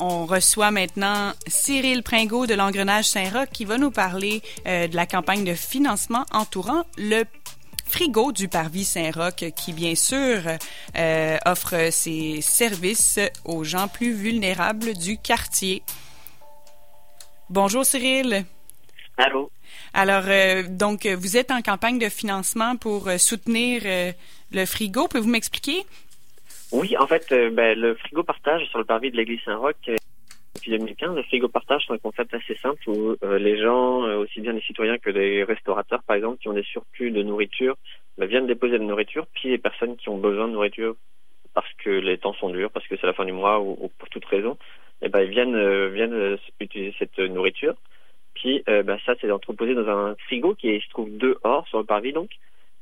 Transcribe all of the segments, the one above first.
On reçoit maintenant Cyril Pringot de l'Engrenage Saint-Roch qui va nous parler euh, de la campagne de financement entourant le frigo du Parvis Saint-Roch qui, bien sûr, euh, offre ses services aux gens plus vulnérables du quartier. Bonjour Cyril. Allô. Alors, euh, donc, vous êtes en campagne de financement pour soutenir le frigo. Pouvez-vous m'expliquer? Oui, en fait, euh, ben, le frigo partage sur le parvis de l'église Saint-Roch euh, depuis 2015. Le frigo partage, c'est un concept assez simple où euh, les gens, aussi bien les citoyens que les restaurateurs, par exemple, qui ont des surplus de nourriture, ben, viennent déposer de nourriture, puis les personnes qui ont besoin de nourriture parce que les temps sont durs, parce que c'est la fin du mois ou, pour toute raison, eh ben, ils viennent, viennent utiliser cette nourriture. Puis ben, ça, c'est entreposé dans un frigo qui se trouve dehors sur le parvis, donc.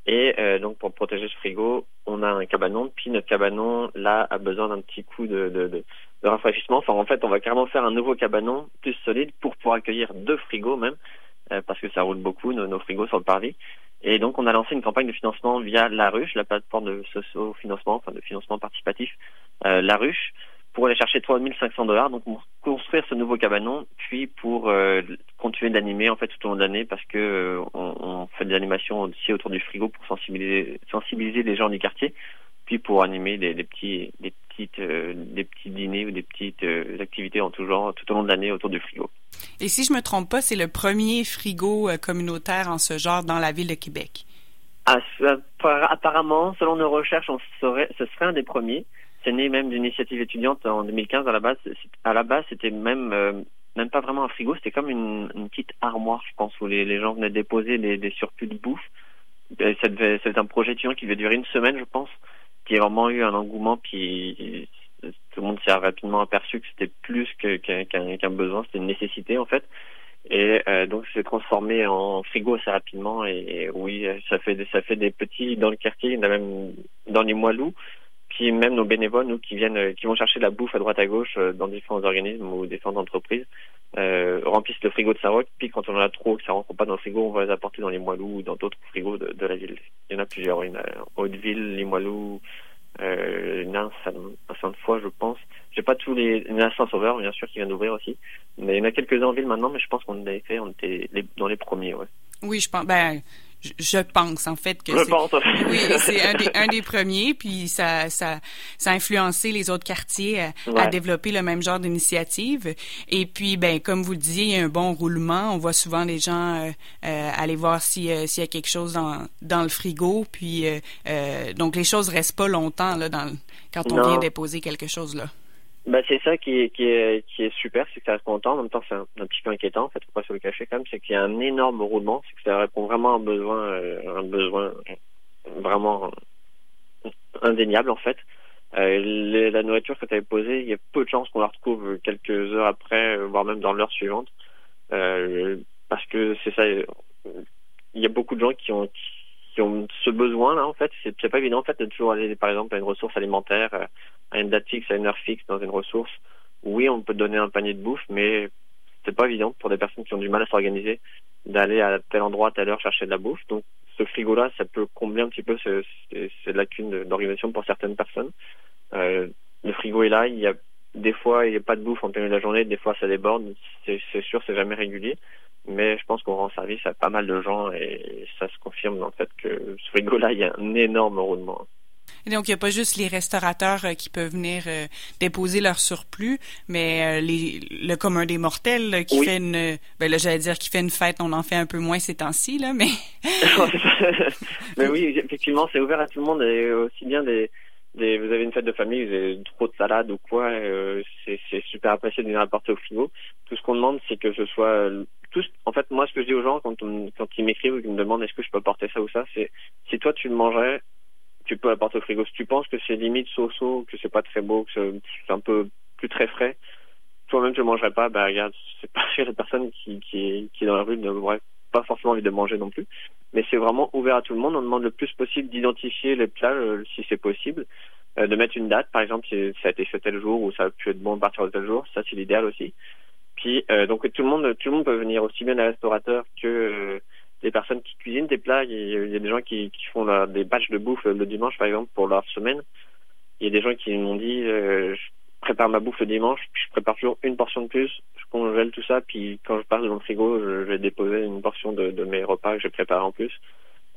Et euh, donc pour protéger ce frigo, on a un cabanon. Puis notre cabanon là a besoin d'un petit coup de, de, de, de, rafraîchissement. Enfin en fait, on va carrément faire un nouveau cabanon plus solide pour pouvoir accueillir deux frigos même, euh, parce que ça roule beaucoup nos, nos, frigos sur le parvis. Et donc on a lancé une campagne de financement via La Ruche, la plateforme de socio-financement, enfin de financement participatif, euh, La Ruche, pour aller chercher 3500 dollars, donc pour construire ce nouveau cabanon, puis pour euh, continuer d'animer en fait tout au long de l'année, parce que euh, on, on, fait des animations aussi autour du frigo pour sensibiliser, sensibiliser les gens du quartier, puis pour animer des, des petits, des petites, euh, des petits dîners ou des petites activités en tout genre tout au long de l'année autour du frigo. Et si je me trompe pas, c'est le premier frigo communautaire en ce genre dans la ville de Québec. Ah, apparemment, selon nos recherches, on serait, ce serait un des premiers c'est né même d'une initiative étudiante en 2015 à la base. À la base, c'était même euh, même pas vraiment un frigo, c'était comme une, petite armoire, je pense, où les, gens venaient déposer des, surplus de bouffe. C'est un projet étudiant qui devait durer une semaine, je pense, qui a vraiment eu un engouement, puis tout le monde s'est rapidement aperçu que c'était plus qu'un qu besoin, c'était une nécessité en fait. Et euh, donc c'est transformé en frigo assez rapidement et, oui ça fait ça fait des petits dans le quartier, il a même dans les Moilous puis même nos bénévoles, nous, qui viennent, qui vont chercher de la bouffe à droite à gauche euh, dans différents organismes ou différentes entreprises, euh, remplissent le frigo de Saroc. Puis quand on en a trop, que ça rentre pas dans le frigo, on va les apporter dans les Moilous ou dans d'autres frigos de, la ville. Il y en a plusieurs. Il y en a Haute-Ville, les Moilous, euh, Nins, à Sainte-Foy, je pense. J'ai pas tous les, il y en Saint-Sauveur, bien sûr, qui vient d'ouvrir aussi. Mais il y en a quelques-uns en ville maintenant, mais je pense qu'on avait fait, on était dans les premiers. Oui, je pense, ben, je pense en fait que c'est oui, c'est un des, un des premiers, puis ça, ça, ça a influencé les autres quartiers à, à développer le même genre d'initiative. Et puis, ben comme vous le disiez, il y a un bon roulement. On voit souvent les gens euh, euh aller voir si, euh, s'il y a quelque chose dans, dans le frigo. Puis euh, donc les choses restent pas longtemps là dans quand on vient déposer quelque chose là. Bah c'est ça qui est, qui est, qui est super, c'est que ça reste longtemps. En même temps, c'est un, petit peu inquiétant, en fait, faut pas se le cacher quand même. C'est qu'il y a un énorme roulement, c'est que ça répond vraiment à un besoin, euh, un besoin vraiment indéniable, en fait. Euh, la nourriture que tu avais posée, il y a peu de chances qu'on la retrouve quelques heures après, voire même dans l'heure suivante. Euh, parce que c'est ça, il y a beaucoup de gens qui ont, qui ont ce besoin-là, en fait. C'est pas évident, en fait, de toujours aller, par exemple, à une ressource alimentaire euh, à une date fixe, à une heure fixe dans une ressource. Oui, on peut donner un panier de bouffe, mais c'est pas évident pour des personnes qui ont du mal à s'organiser d'aller à tel endroit, à telle heure chercher de la bouffe. Donc, ce frigo-là, ça peut combler un petit peu ces, ces lacunes d'organisation pour certaines personnes. Euh, le frigo est là, il y a des fois il n'y a pas de bouffe en plein de la journée, des fois ça déborde. C'est sûr, c'est jamais régulier, mais je pense qu'on rend service à pas mal de gens et ça se confirme dans le fait que ce frigo-là, il y a un énorme roulement. Et donc, il n'y a pas juste les restaurateurs euh, qui peuvent venir euh, déposer leur surplus, mais euh, les, le commun des mortels qui fait une, ben là, j'allais dire qui fait une fête, on en fait un peu moins ces temps-ci, là, mais. mais oui, effectivement, c'est ouvert à tout le monde et aussi bien des, des, vous avez une fête de famille, vous avez trop de salade ou quoi, c'est, c'est super apprécié de venir apporter au frigo. Tout ce qu'on demande, c'est que ce soit en fait, moi, ce que je dis aux gens quand, ils m'écrivent ou qu'ils me demandent est-ce que je peux apporter ça ou ça, c'est si toi tu le mangerais, tu peux apporter au frigo. Si tu penses que c'est limite so-so, que c'est pas très beau, que c'est un peu plus très frais, toi-même tu ne mangerais pas, bah regarde, c'est pas la personne qui, qui, qui est dans la rue n'aurait pas forcément envie de manger non plus. Mais c'est vraiment ouvert à tout le monde. On demande le plus possible d'identifier les plats euh, si c'est possible, euh, de mettre une date, par exemple, si ça a été fait tel jour ou ça a pu être bon à partir de tel jour, ça c'est l'idéal aussi. Puis euh, donc tout le monde, tout le monde peut venir aussi bien les restaurateurs que des personnes qui cuisinent des plats. Il y a, des gens qui, qui font des batchs de bouffe le dimanche, par exemple, pour leur semaine. Il y a des gens qui m'ont dit, euh, je prépare ma bouffe le dimanche, puis je prépare toujours une portion de plus, je congèle tout ça, puis quand je pars dans le frigo, je, vais déposer une portion de, de mes repas que j'ai préparés en plus.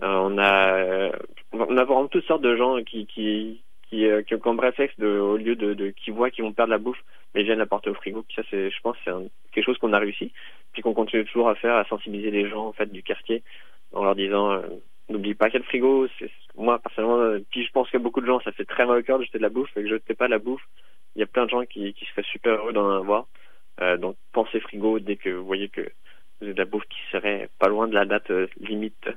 Euh, on a on a vraiment toutes sortes de gens qui qui qui, euh, qui comme réflexe de au lieu de, de qui voient qu'ils vont perdre la bouffe, mais viennent la porter au frigo. Puis ça c'est je pense c'est quelque chose qu'on a réussi, puis qu'on continue toujours à faire, à sensibiliser les gens en fait du quartier en leur disant euh, n'oublie pas quel frigo. C'est moi personnellement, puis je pense que beaucoup de gens ça fait très mal au cœur de jeter de la bouffe, et que jetez pas la bouffe. Il y a plein de gens qui qui seraient super heureux d'en avoir. Euh, donc pensez frigo dès que vous voyez que vous avez de la bouffe qui serait pas loin de la date limite.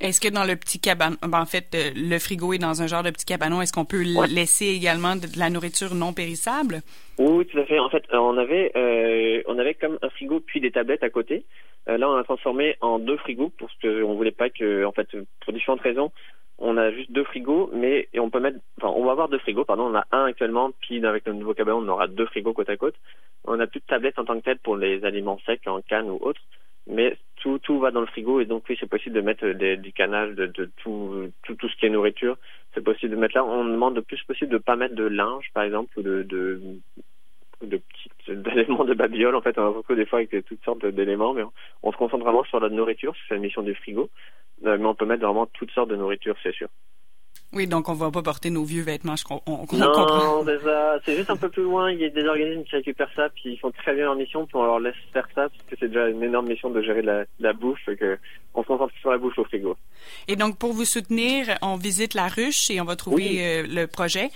Est-ce que dans le petit cabanon, ben, en fait, euh, le frigo est dans un genre de petit cabanon, est-ce qu'on peut laisser également de, la nourriture non périssable? Oui, tout à fait. En fait, euh, on avait, euh, on avait comme un frigo puis des tablettes à côté. là, on a transformé en deux frigos parce qu'on voulait pas que, en fait, pour différentes raisons, on a juste deux frigos, mais on peut mettre, enfin, on va avoir deux frigos, pardon, on a un actuellement, puis avec le nouveau cabanon, on aura deux frigos côte à côte. On n'a plus de tablettes en tant que telle pour les aliments secs en canne ou autres mais tout, va dans le frigo et donc oui c'est possible de mettre des, du canal de, tout, tout, tout ce qui est nourriture. C'est possible de mettre là. On demande le plus possible de pas mettre de linge par exemple ou de de, d'éléments de babiole en fait. On a beaucoup des fois avec toutes sortes d'éléments mais on, se concentre vraiment sur la nourriture c'est la mission du frigo. Euh, mais on peut mettre vraiment toutes sortes de nourriture c'est sûr oui, donc on va pas porter nos vieux vêtements. Je, on, on, non, c'est juste un peu plus loin. Il y a des organismes qui récupèrent ça, puis ils font très bien leur mission, puis on leur laisse faire ça, parce que c'est déjà une énorme mission de gérer la, la bouffe, que on se concentre sur la bouffe au frigo. Et donc, pour vous soutenir, on visite la ruche et on va trouver euh, le projet?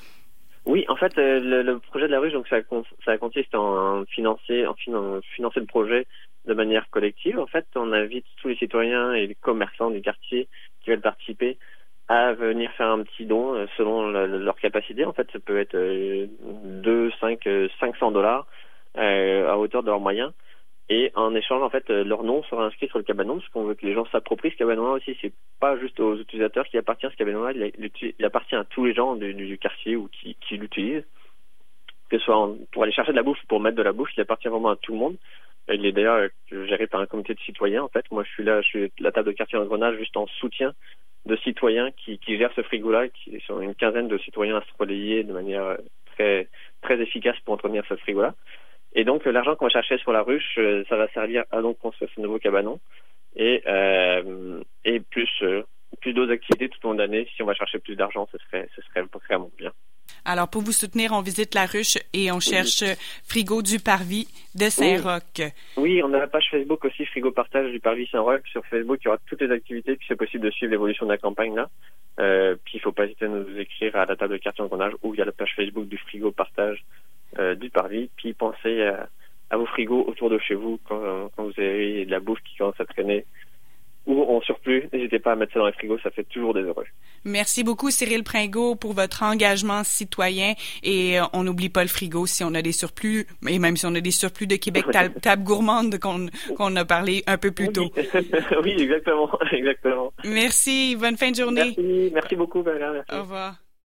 Oui, en fait, euh, le, projet de la ruche, donc ça, ça consiste en financer, en financer le projet de manière collective. En fait, on invite tous les citoyens et les commerçants du quartier qui veulent participer à venir faire un petit don euh, selon leur capacité. En fait, ça peut être 2, 5, 500 dollars euh, à hauteur de leurs moyens. Et en échange, en fait, euh, leur nom sera inscrit sur le cabanon, parce qu'on veut que les gens s'approprient ce cabanon-là aussi. C'est pas juste aux utilisateurs qui appartient ce cabanon-là, il, appartient à tous les gens du, quartier ou qui, l'utilisent. Que ce soit pour aller chercher de la bouffe ou pour mettre de la bouffe, il appartient vraiment à tout le monde. Il est d'ailleurs géré par un comité de citoyens. En fait, moi, je suis là, je suis la table de quartier en Grenade juste en soutien de citoyens qui, qui gèrent ce frigo-là, qui sont une quinzaine de citoyens à se relayer de manière très très efficace pour entretenir ce frigo-là. Et donc l'argent qu'on va chercher sur la ruche, euh, ça va servir à donc construire ce nouveau cabanon et euh, et plus euh, plus d'autres activités tout au long de l'année. Si on va chercher plus d'argent, ce serait ce serait vraiment bien. Alors, pour vous soutenir, on visite la ruche et on cherche Frigo du Parvis de Saint-Roch. Oui. on a la page Facebook aussi, Frigo Partage du Parvis Saint-Roch. Sur Facebook, il y aura toutes les activités, puis c'est possible de suivre l'évolution de la campagne là. Euh, puis il faut pas hésiter à nous écrire à la table de quartier en ou via la page Facebook du Frigo Partage euh, du Parvis. Puis pensez à, vos frigos autour de chez vous quand, quand vous avez de la bouffe qui commence à traîner ou en surplus, n'hésitez pas à mettre ça dans les frigos, ça fait toujours des heureux. Merci beaucoup Cyril Pringot pour votre engagement citoyen et euh, on n'oublie pas le frigo si on a des surplus et même si on a des surplus de Québec table gourmande qu'on a parlé un peu plus tôt. oui, exactement, exactement. Merci, bonne fin de journée. Merci, merci beaucoup Valérie. Au revoir.